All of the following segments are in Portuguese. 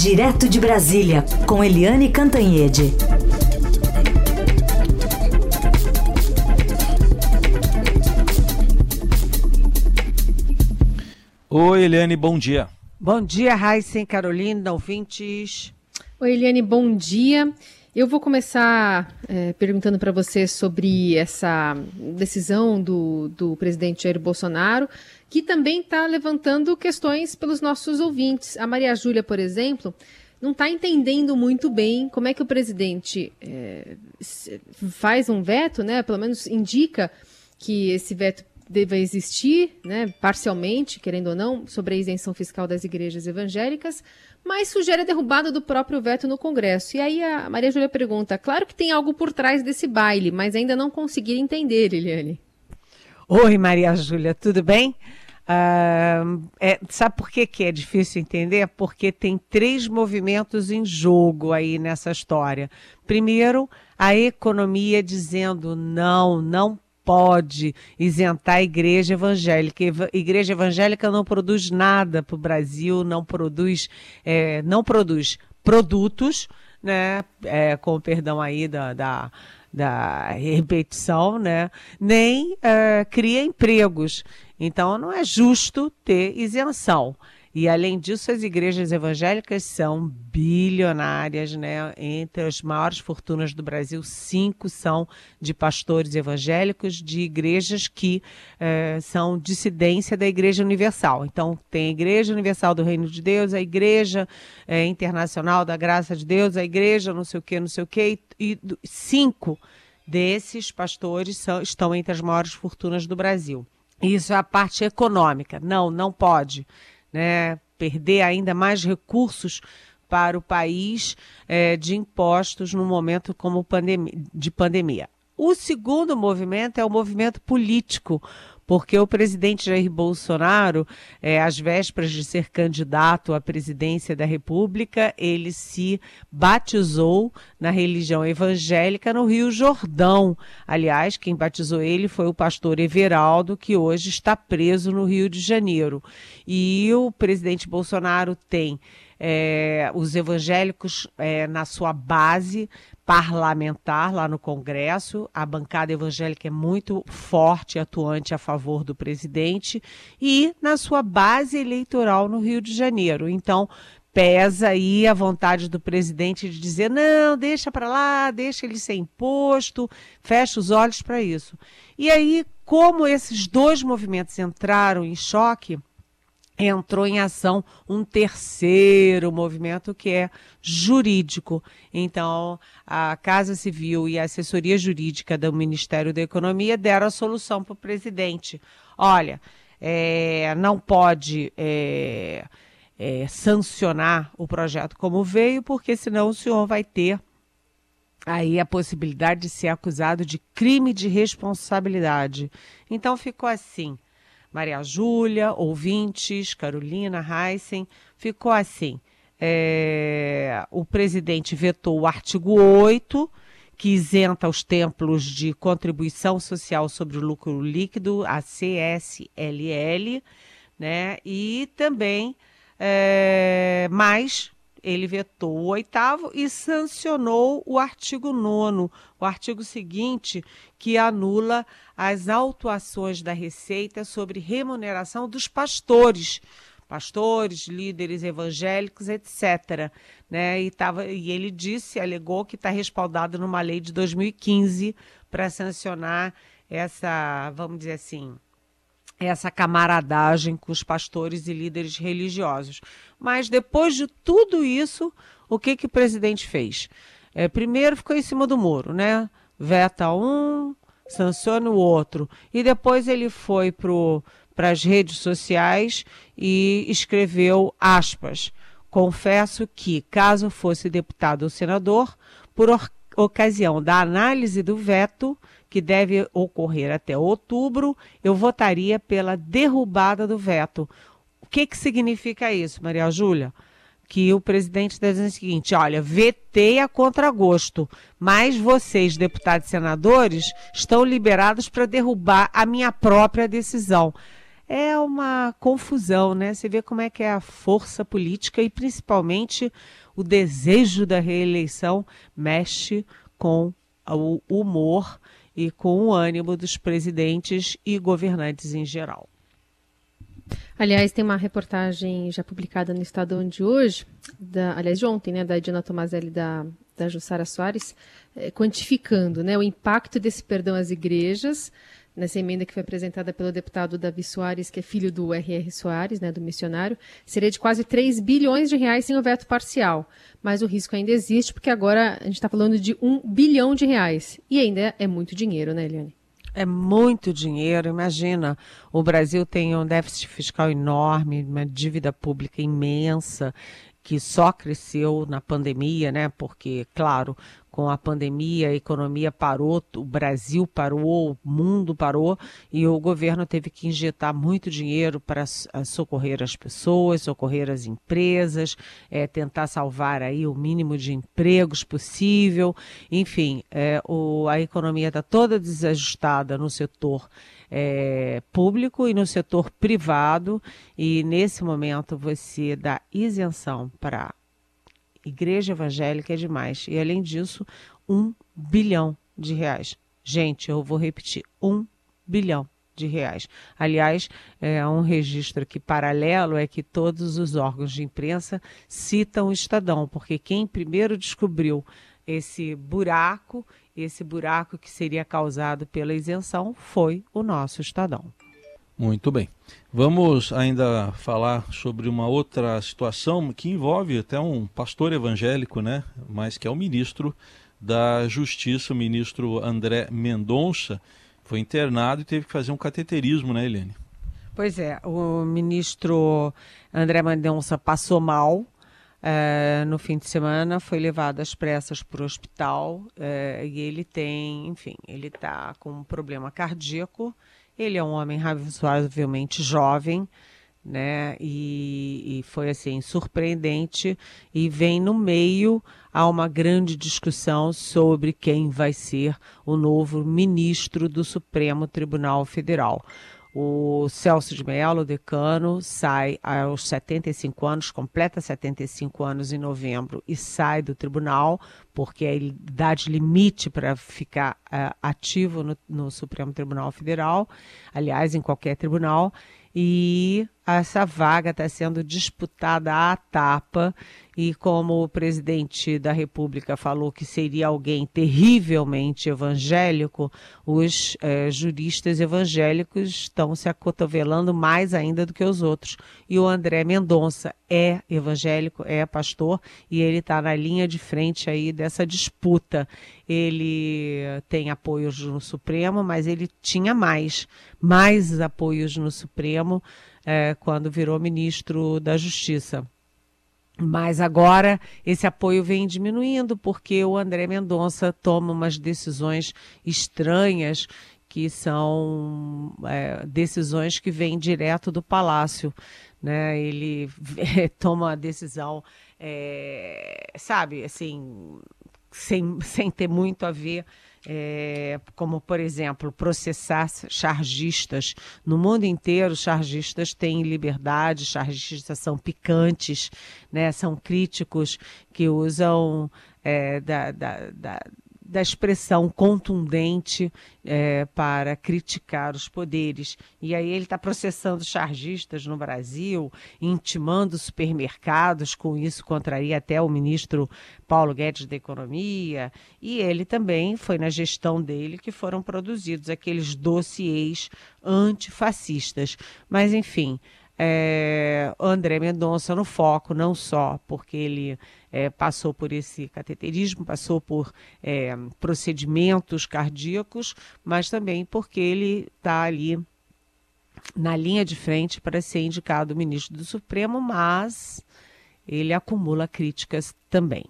Direto de Brasília, com Eliane Cantanhede. Oi, Eliane, bom dia. Bom dia, Raíssen, Carolina, ouvintes. Oi, Eliane, bom dia. Eu vou começar é, perguntando para você sobre essa decisão do, do presidente Jair Bolsonaro, que também está levantando questões pelos nossos ouvintes. A Maria Júlia, por exemplo, não está entendendo muito bem como é que o presidente é, faz um veto, né? Pelo menos indica que esse veto deva existir, né, parcialmente, querendo ou não, sobre a isenção fiscal das igrejas evangélicas, mas sugere a derrubada do próprio veto no Congresso. E aí a Maria Júlia pergunta: claro que tem algo por trás desse baile, mas ainda não consegui entender, Eliane. Oi, Maria Júlia, tudo bem? Uh, é, sabe por que, que é difícil entender? Porque tem três movimentos em jogo aí nessa história. Primeiro, a economia dizendo não, não pode isentar a igreja evangélica. Igreja evangélica não produz nada para o Brasil, não produz, é, não produz produtos, né? É, com perdão aí da, da, da repetição, né? Nem é, cria empregos. Então não é justo ter isenção. E além disso, as igrejas evangélicas são bilionárias, né? Entre as maiores fortunas do Brasil, cinco são de pastores evangélicos de igrejas que eh, são dissidência da Igreja Universal. Então, tem a Igreja Universal do Reino de Deus, a Igreja eh, Internacional da Graça de Deus, a Igreja não sei o que, não sei o que, e, e cinco desses pastores são, estão entre as maiores fortunas do Brasil. Isso é a parte econômica. Não, não pode né, perder ainda mais recursos para o país é, de impostos num momento como de pandemia. O segundo movimento é o movimento político, porque o presidente Jair Bolsonaro, é, às vésperas de ser candidato à presidência da República, ele se batizou na religião evangélica no Rio Jordão. Aliás, quem batizou ele foi o pastor Everaldo, que hoje está preso no Rio de Janeiro. E o presidente Bolsonaro tem é, os evangélicos é, na sua base parlamentar lá no Congresso. A bancada evangélica é muito forte e atuante a favor do presidente e na sua base eleitoral no Rio de Janeiro. Então, pesa aí a vontade do presidente de dizer: não, deixa para lá, deixa ele ser imposto, fecha os olhos para isso. E aí, como esses dois movimentos entraram em choque, entrou em ação um terceiro movimento que é jurídico. Então, a Casa Civil e a assessoria jurídica do Ministério da Economia deram a solução para o presidente. Olha, é, não pode é, é, sancionar o projeto como veio, porque senão o senhor vai ter aí a possibilidade de ser acusado de crime de responsabilidade. Então ficou assim. Maria Júlia, ouvintes, Carolina, Heissen, ficou assim. É, o presidente vetou o artigo 8, que isenta os templos de contribuição social sobre o lucro líquido, a CSLL, né? E também é, mais ele vetou o oitavo e sancionou o artigo nono, o artigo seguinte, que anula as autuações da Receita sobre remuneração dos pastores, pastores, líderes evangélicos, etc. Né? E, tava, e ele disse, alegou que está respaldado numa lei de 2015 para sancionar essa, vamos dizer assim, essa camaradagem com os pastores e líderes religiosos. Mas depois de tudo isso, o que, que o presidente fez? É, primeiro ficou em cima do muro, né? Veta um, sanciona o outro. E depois ele foi para as redes sociais e escreveu aspas. Confesso que, caso fosse deputado ou senador, por ocasião da análise do veto, que deve ocorrer até outubro, eu votaria pela derrubada do veto. O que, que significa isso, Maria Júlia? Que o presidente está dizendo o seguinte: olha, vetei a contragosto, mas vocês, deputados e senadores, estão liberados para derrubar a minha própria decisão. é uma confusão, né? Você vê como é que é a força política e principalmente o desejo da reeleição mexe com o humor e com o ânimo dos presidentes e governantes em geral. Aliás, tem uma reportagem já publicada no Estadão de hoje, da, aliás, de ontem, né, da Diana Tomazelli da, da Jussara Soares, é, quantificando né, o impacto desse perdão às igrejas, nessa emenda que foi apresentada pelo deputado Davi Soares, que é filho do R.R. Soares, né, do missionário, seria de quase 3 bilhões de reais sem o veto parcial. Mas o risco ainda existe, porque agora a gente está falando de 1 bilhão de reais. E ainda é muito dinheiro, né, Eliane? É muito dinheiro. Imagina, o Brasil tem um déficit fiscal enorme, uma dívida pública imensa que só cresceu na pandemia, né? Porque, claro, com a pandemia, a economia parou, o Brasil parou, o mundo parou e o governo teve que injetar muito dinheiro para socorrer as pessoas, socorrer as empresas, é, tentar salvar aí o mínimo de empregos possível. Enfim, é, o, a economia está toda desajustada no setor é, público e no setor privado, e nesse momento você dá isenção para igreja evangélica é demais. E além disso, um bilhão de reais. Gente, eu vou repetir, um bilhão de reais. Aliás, é um registro aqui paralelo é que todos os órgãos de imprensa citam o Estadão, porque quem primeiro descobriu esse buraco, esse buraco que seria causado pela isenção, foi o nosso Estadão. Muito bem. Vamos ainda falar sobre uma outra situação que envolve até um pastor evangélico, né? Mas que é o ministro da Justiça, o ministro André Mendonça, foi internado e teve que fazer um cateterismo, né, Helene? Pois é, o ministro André Mendonça passou mal é, no fim de semana, foi levado às pressas para o hospital é, e ele tem, enfim, ele está com um problema cardíaco ele é um homem razoavelmente jovem, né? E, e, foi assim surpreendente e vem no meio a uma grande discussão sobre quem vai ser o novo ministro do Supremo Tribunal Federal. O Celso de Mello, decano, sai aos 75 anos, completa 75 anos em novembro e sai do tribunal, porque é a idade limite para ficar uh, ativo no, no Supremo Tribunal Federal, aliás, em qualquer tribunal e essa vaga está sendo disputada à tapa. E como o presidente da República falou que seria alguém terrivelmente evangélico, os eh, juristas evangélicos estão se acotovelando mais ainda do que os outros. E o André Mendonça é evangélico, é pastor, e ele está na linha de frente aí dessa disputa. Ele tem apoios no Supremo, mas ele tinha mais, mais apoios no Supremo é, quando virou ministro da Justiça. Mas agora esse apoio vem diminuindo porque o André Mendonça toma umas decisões estranhas que são é, decisões que vêm direto do palácio. Né? Ele toma a decisão, é, sabe, assim, sem, sem ter muito a ver é, como, por exemplo, processar chargistas. No mundo inteiro, chargistas têm liberdade, chargistas são picantes, né, são críticos que usam é, da, da, da da expressão contundente é, para criticar os poderes. E aí ele está processando chargistas no Brasil, intimando supermercados, com isso contraria até o ministro Paulo Guedes da Economia. E ele também foi na gestão dele que foram produzidos aqueles dossiês antifascistas. Mas, enfim, é, André Mendonça no foco, não só porque ele é, passou por esse cateterismo, passou por é, procedimentos cardíacos, mas também porque ele está ali na linha de frente para ser indicado ministro do Supremo, mas ele acumula críticas também.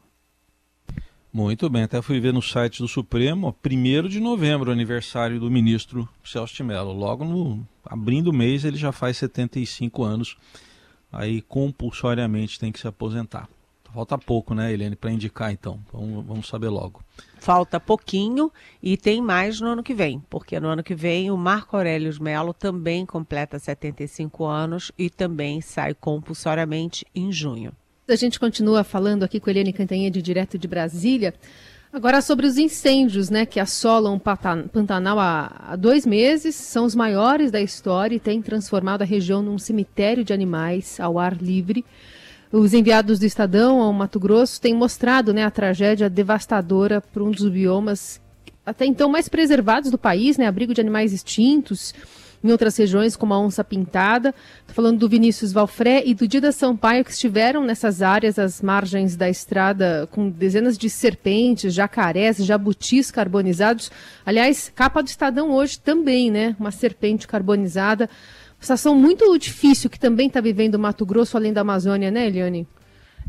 Muito bem, até fui ver no site do Supremo, 1 de novembro, aniversário do ministro Celso de Mello. Logo no abrindo o mês ele já faz 75 anos, aí compulsoriamente tem que se aposentar. Falta pouco, né, Eliane, para indicar então. Vamos, vamos saber logo. Falta pouquinho e tem mais no ano que vem, porque no ano que vem o Marco Aurélio Melo também completa 75 anos e também sai compulsoriamente em junho. A gente continua falando aqui com Eliane Cantanhede, direto de Brasília. Agora sobre os incêndios, né, que assolam o Pantanal há, há dois meses, são os maiores da história e têm transformado a região num cemitério de animais ao ar livre. Os enviados do Estadão ao Mato Grosso têm mostrado né, a tragédia devastadora para um dos biomas até então mais preservados do país, né, abrigo de animais extintos em outras regiões, como a onça pintada. Estou falando do Vinícius Valfré e do Dida Sampaio, que estiveram nessas áreas, às margens da estrada, com dezenas de serpentes, jacarés, jabutis carbonizados. Aliás, capa do Estadão hoje também, né? Uma serpente carbonizada. Situação muito difícil que também está vivendo o Mato Grosso, além da Amazônia, né, Eliane?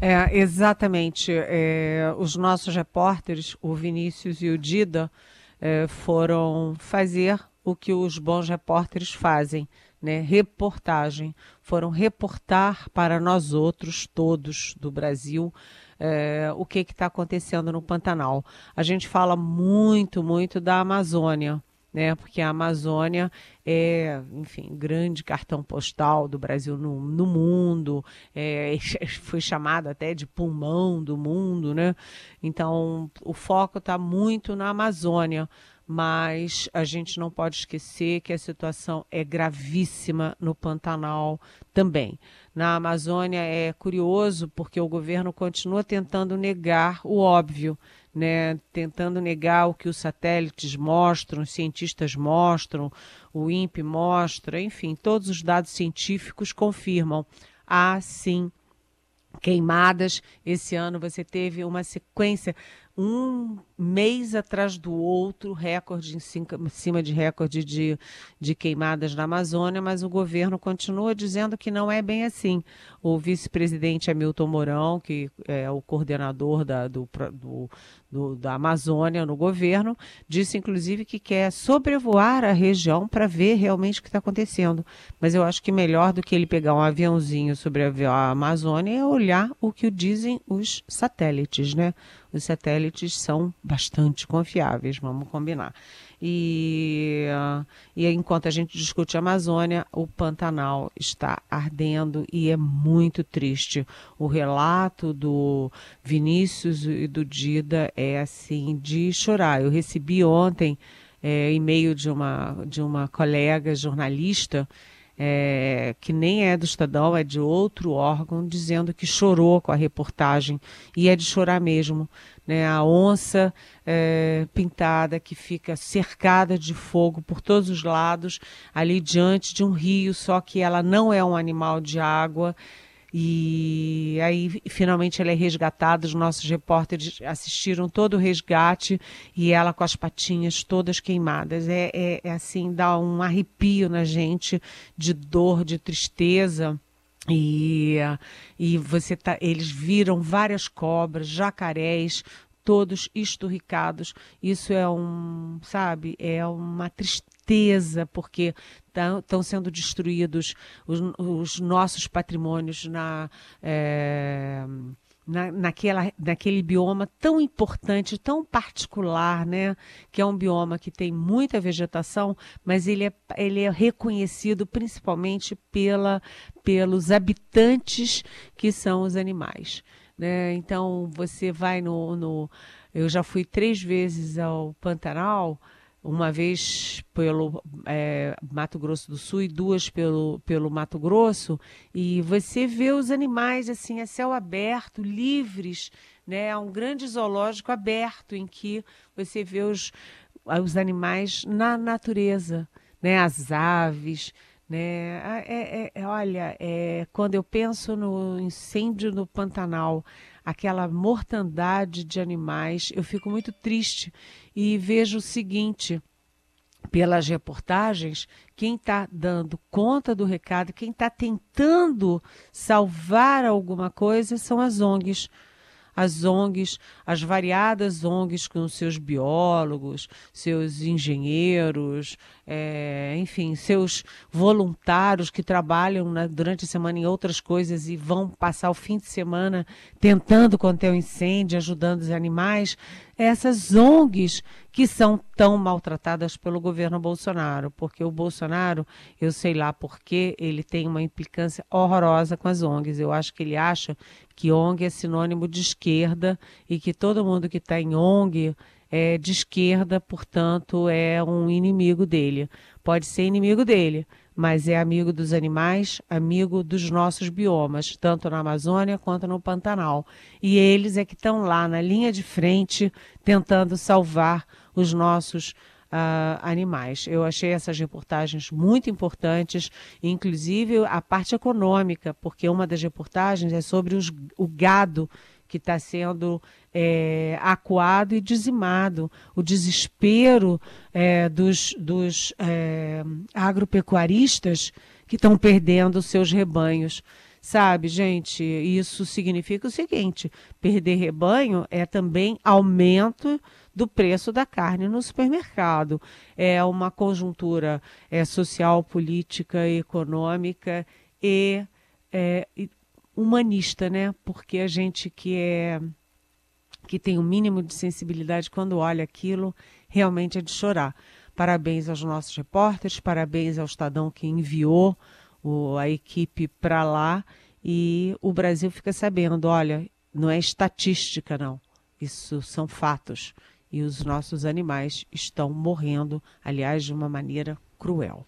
É, exatamente. É, os nossos repórteres, o Vinícius e o Dida, é, foram fazer o que os bons repórteres fazem, né? Reportagem. Foram reportar para nós outros, todos do Brasil, é, o que está acontecendo no Pantanal. A gente fala muito, muito da Amazônia, né? Porque a Amazônia é, enfim, grande cartão postal do Brasil no, no mundo, é, foi chamado até de pulmão do mundo, né? Então, o foco está muito na Amazônia, mas a gente não pode esquecer que a situação é gravíssima no Pantanal também. Na Amazônia é curioso porque o governo continua tentando negar o óbvio, né? tentando negar o que os satélites mostram, os cientistas mostram, o INPE mostra, enfim, todos os dados científicos confirmam. Há sim queimadas. Esse ano você teve uma sequência um mês atrás do outro, recorde em cima de recorde de, de queimadas na Amazônia, mas o governo continua dizendo que não é bem assim. O vice-presidente Hamilton Mourão, que é o coordenador da, do, do, do, da Amazônia no governo, disse inclusive que quer sobrevoar a região para ver realmente o que está acontecendo. Mas eu acho que melhor do que ele pegar um aviãozinho sobre a Amazônia é olhar o que dizem os satélites, né? Os satélites são bastante confiáveis, vamos combinar. E, e enquanto a gente discute a Amazônia, o Pantanal está ardendo e é muito triste. O relato do Vinícius e do Dida é assim de chorar. Eu recebi ontem é, e-mail de uma, de uma colega jornalista é, que nem é do Estadão, é de outro órgão, dizendo que chorou com a reportagem, e é de chorar mesmo. Né? A onça é, pintada que fica cercada de fogo por todos os lados, ali diante de um rio, só que ela não é um animal de água. E aí, finalmente, ela é resgatada. Os nossos repórteres assistiram todo o resgate e ela com as patinhas todas queimadas. É, é, é assim, dá um arrepio na gente de dor, de tristeza. E, e você tá, eles viram várias cobras, jacarés, todos esturricados. Isso é um, sabe, é uma tristeza, porque estão sendo destruídos os, os, nossos patrimônios na. É, na, naquela, naquele bioma tão importante, tão particular, né? Que é um bioma que tem muita vegetação, mas ele é, ele é reconhecido principalmente pela, pelos habitantes que são os animais. Né? Então você vai no, no. Eu já fui três vezes ao Pantanal, uma vez pelo é, Mato Grosso do Sul e duas pelo, pelo Mato Grosso, e você vê os animais assim a céu aberto, livres, né? É um grande zoológico aberto em que você vê os, os animais na natureza, né? As aves, né? Ah, é, é, é, olha, é, quando eu penso no incêndio no Pantanal, aquela mortandade de animais, eu fico muito triste e vejo o seguinte: pelas reportagens, quem está dando conta do recado, quem está tentando salvar alguma coisa são as ONGs as ONGs, as variadas ONGs com seus biólogos, seus engenheiros, é, enfim, seus voluntários que trabalham né, durante a semana em outras coisas e vão passar o fim de semana tentando conter o incêndio, ajudando os animais, essas ONGs que são tão maltratadas pelo governo Bolsonaro, porque o Bolsonaro, eu sei lá porque ele tem uma implicância horrorosa com as ONGs. Eu acho que ele acha que ONG é sinônimo de esquerda e que todo mundo que está em ONG é de esquerda, portanto, é um inimigo dele. Pode ser inimigo dele, mas é amigo dos animais, amigo dos nossos biomas, tanto na Amazônia quanto no Pantanal. E eles é que estão lá na linha de frente tentando salvar os nossos Uh, animais. Eu achei essas reportagens muito importantes, inclusive a parte econômica, porque uma das reportagens é sobre os, o gado que está sendo é, acuado e dizimado. O desespero é, dos, dos é, agropecuaristas que estão perdendo seus rebanhos. Sabe, gente, isso significa o seguinte: perder rebanho é também aumento do preço da carne no supermercado. É uma conjuntura é, social, política, econômica e, é, e humanista, né? Porque a gente que é que tem o um mínimo de sensibilidade quando olha aquilo, realmente é de chorar. Parabéns aos nossos repórteres, parabéns ao Estadão que enviou o, a equipe para lá e o Brasil fica sabendo, olha, não é estatística não, isso são fatos e os nossos animais estão morrendo, aliás, de uma maneira cruel.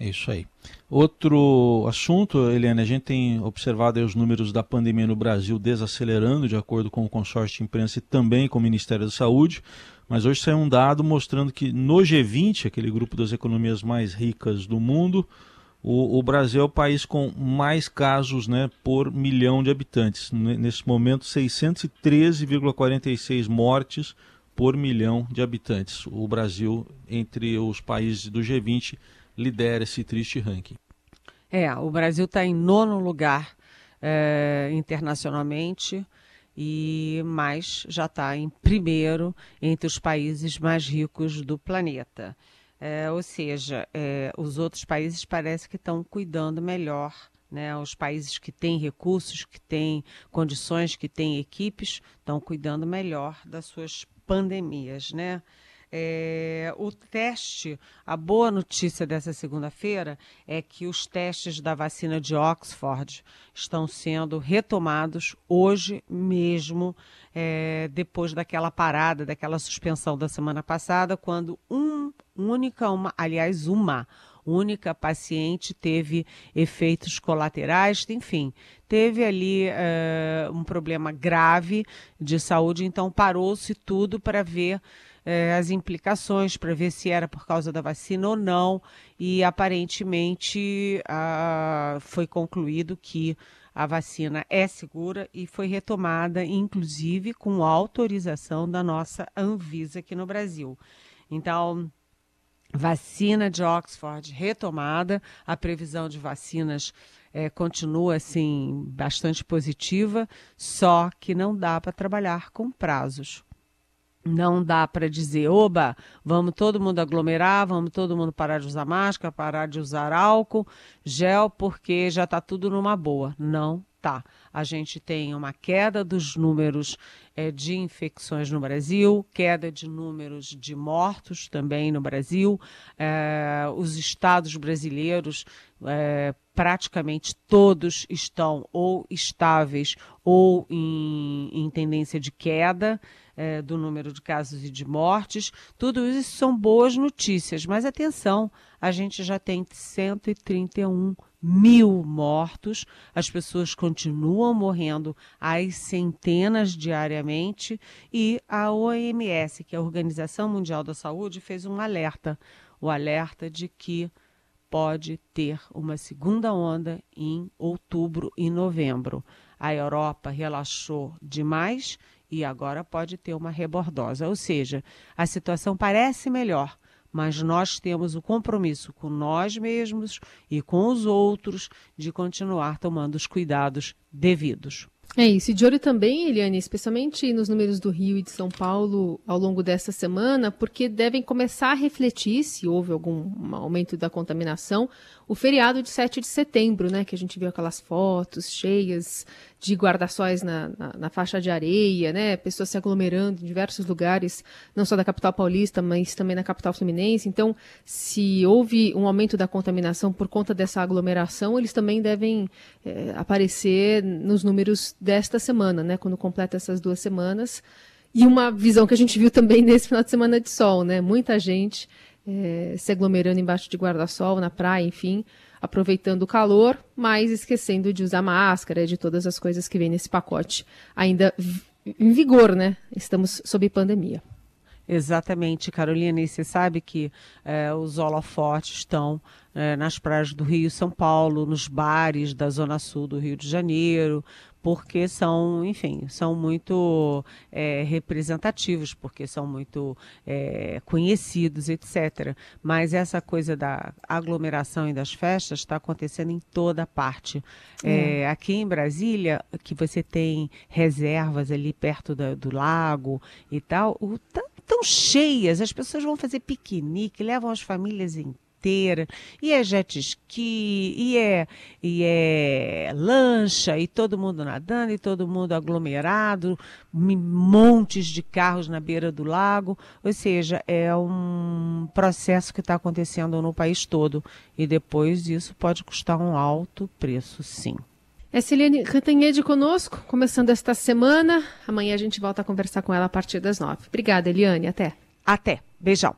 É isso aí. Outro assunto, Eliane, a gente tem observado os números da pandemia no Brasil desacelerando, de acordo com o consórcio de imprensa e também com o Ministério da Saúde, mas hoje saiu um dado mostrando que no G20, aquele grupo das economias mais ricas do mundo, o, o Brasil é o país com mais casos né, por milhão de habitantes. Nesse momento, 613,46 mortes por milhão de habitantes. O Brasil, entre os países do G20, lidera esse triste ranking. É, o Brasil está em nono lugar é, internacionalmente e mais já está em primeiro entre os países mais ricos do planeta. É, ou seja, é, os outros países parece que estão cuidando melhor né, os países que têm recursos, que têm condições, que têm equipes, estão cuidando melhor das suas pandemias, né? É, o teste, a boa notícia dessa segunda-feira é que os testes da vacina de Oxford estão sendo retomados hoje mesmo, é, depois daquela parada, daquela suspensão da semana passada, quando um única, uma, aliás, uma única paciente teve efeitos colaterais, enfim, teve ali uh, um problema grave de saúde, então parou-se tudo para ver eh, as implicações para ver se era por causa da vacina ou não, e aparentemente ah, foi concluído que a vacina é segura e foi retomada, inclusive com autorização da nossa Anvisa aqui no Brasil. Então, vacina de Oxford retomada, a previsão de vacinas é, continua assim bastante positiva, só que não dá para trabalhar com prazos. Não dá para dizer, oba, vamos todo mundo aglomerar, vamos todo mundo parar de usar máscara, parar de usar álcool, gel, porque já está tudo numa boa. Não tá. A gente tem uma queda dos números é, de infecções no Brasil, queda de números de mortos também no Brasil. É, os estados brasileiros, é, praticamente todos estão ou estáveis ou em, em tendência de queda é, do número de casos e de mortes. Tudo isso são boas notícias, mas atenção, a gente já tem 131 mil mortos, as pessoas continuam morrendo às centenas diariamente. E a OMS, que é a Organização Mundial da Saúde, fez um alerta, o alerta de que pode ter uma segunda onda em outubro e novembro. A Europa relaxou demais e agora pode ter uma rebordosa. Ou seja, a situação parece melhor, mas nós temos o compromisso com nós mesmos e com os outros de continuar tomando os cuidados devidos. É isso, e de olho também, Eliane, especialmente nos números do Rio e de São Paulo ao longo dessa semana, porque devem começar a refletir, se houve algum aumento da contaminação, o feriado de 7 de setembro, né? Que a gente viu aquelas fotos cheias de guarda-sóis na, na, na, faixa de areia, né? Pessoas se aglomerando em diversos lugares, não só da capital paulista, mas também na capital fluminense. Então, se houve um aumento da contaminação por conta dessa aglomeração, eles também devem é, aparecer nos números desta semana, né? Quando completa essas duas semanas. E uma visão que a gente viu também nesse final de semana de sol, né? Muita gente é, se aglomerando embaixo de guarda-sol, na praia, enfim aproveitando o calor, mas esquecendo de usar máscara, de todas as coisas que vem nesse pacote ainda em vigor, né? Estamos sob pandemia. Exatamente, Carolina. E você sabe que é, os holofotes estão é, nas praias do Rio São Paulo, nos bares da Zona Sul do Rio de Janeiro, porque são, enfim, são muito é, representativos, porque são muito é, conhecidos, etc. Mas essa coisa da aglomeração e das festas está acontecendo em toda parte. É. é. aqui em Brasília, que você tem reservas ali perto da, do lago e tal, o, tá, tão cheias, as pessoas vão fazer piquenique, levam as famílias inteiras inteira, e é jet ski, e é, e é lancha, e todo mundo nadando, e todo mundo aglomerado, montes de carros na beira do lago. Ou seja, é um processo que está acontecendo no país todo. E depois isso pode custar um alto preço, sim. É Celiane Cantanhede conosco, começando esta semana. Amanhã a gente volta a conversar com ela a partir das nove. Obrigada, Eliane. Até. Até. Beijão.